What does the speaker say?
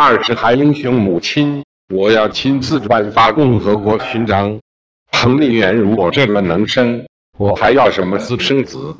二是韩英雄母亲，我要亲自颁发共和国勋章。彭丽媛如果这么能生，我还要什么私生子？